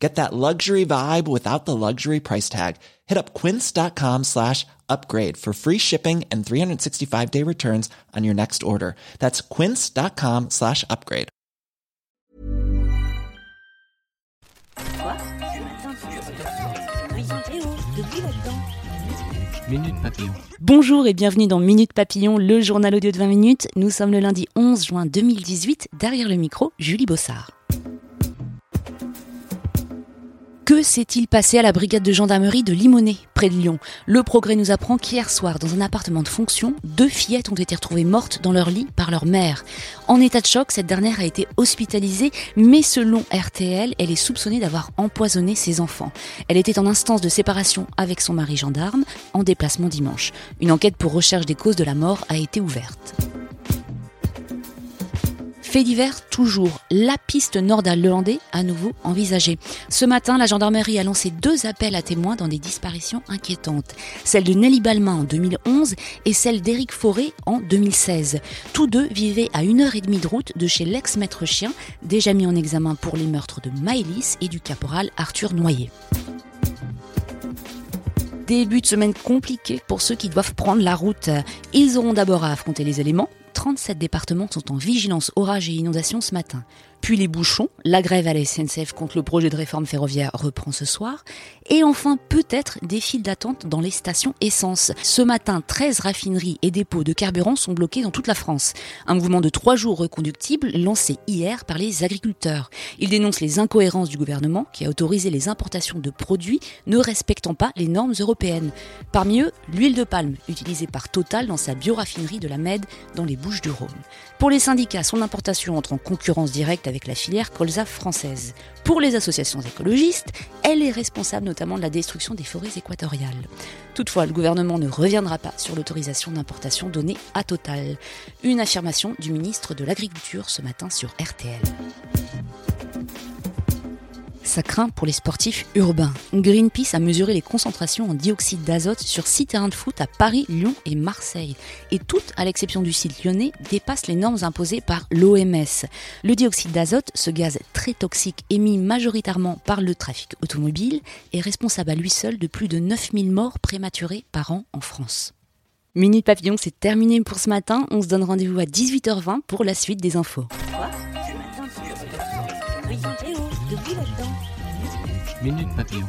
Get that luxury vibe without the luxury price tag. Hit up quince.com slash upgrade for free shipping and 365 day returns on your next order. That's quince.com slash upgrade. Bonjour et bienvenue dans Minute Papillon, le journal audio de 20 minutes. Nous sommes le lundi 11 juin 2018. Derrière le micro, Julie Bossard. Que s'est-il passé à la brigade de gendarmerie de Limonest, près de Lyon? Le progrès nous apprend qu'hier soir, dans un appartement de fonction, deux fillettes ont été retrouvées mortes dans leur lit par leur mère. En état de choc, cette dernière a été hospitalisée, mais selon RTL, elle est soupçonnée d'avoir empoisonné ses enfants. Elle était en instance de séparation avec son mari gendarme, en déplacement dimanche. Une enquête pour recherche des causes de la mort a été ouverte. Fait divers toujours, la piste nord-hollandais à nouveau envisagée. Ce matin, la gendarmerie a lancé deux appels à témoins dans des disparitions inquiétantes. Celle de Nelly Balmain en 2011 et celle d'Éric Fauré en 2016. Tous deux vivaient à une heure et demie de route de chez l'ex-maître chien, déjà mis en examen pour les meurtres de Maëlys et du caporal Arthur Noyer début de semaine compliqué pour ceux qui doivent prendre la route. Ils auront d'abord à affronter les éléments, 37 départements sont en vigilance orage et inondation ce matin. Puis les bouchons, la grève à la SNCF contre le projet de réforme ferroviaire reprend ce soir. Et enfin, peut-être des files d'attente dans les stations essence. Ce matin, 13 raffineries et dépôts de carburant sont bloqués dans toute la France. Un mouvement de trois jours reconductible lancé hier par les agriculteurs. Ils dénoncent les incohérences du gouvernement qui a autorisé les importations de produits ne respectant pas les normes européennes. Parmi eux, l'huile de palme, utilisée par Total dans sa bioraffinerie de la Med dans les Bouches du Rhône. Pour les syndicats, son importation entre en concurrence directe avec la filière colza française. Pour les associations écologistes, elle est responsable notamment de la destruction des forêts équatoriales. Toutefois, le gouvernement ne reviendra pas sur l'autorisation d'importation donnée à Total. Une affirmation du ministre de l'Agriculture ce matin sur RTL. Ça craint pour les sportifs urbains. Greenpeace a mesuré les concentrations en dioxyde d'azote sur six terrains de foot à Paris, Lyon et Marseille. Et toutes, à l'exception du site lyonnais, dépassent les normes imposées par l'OMS. Le dioxyde d'azote, ce gaz très toxique émis majoritairement par le trafic automobile, est responsable à lui seul de plus de 9000 morts prématurées par an en France. Minute Papillon, c'est terminé pour ce matin. On se donne rendez-vous à 18h20 pour la suite des infos. Minute Papillon.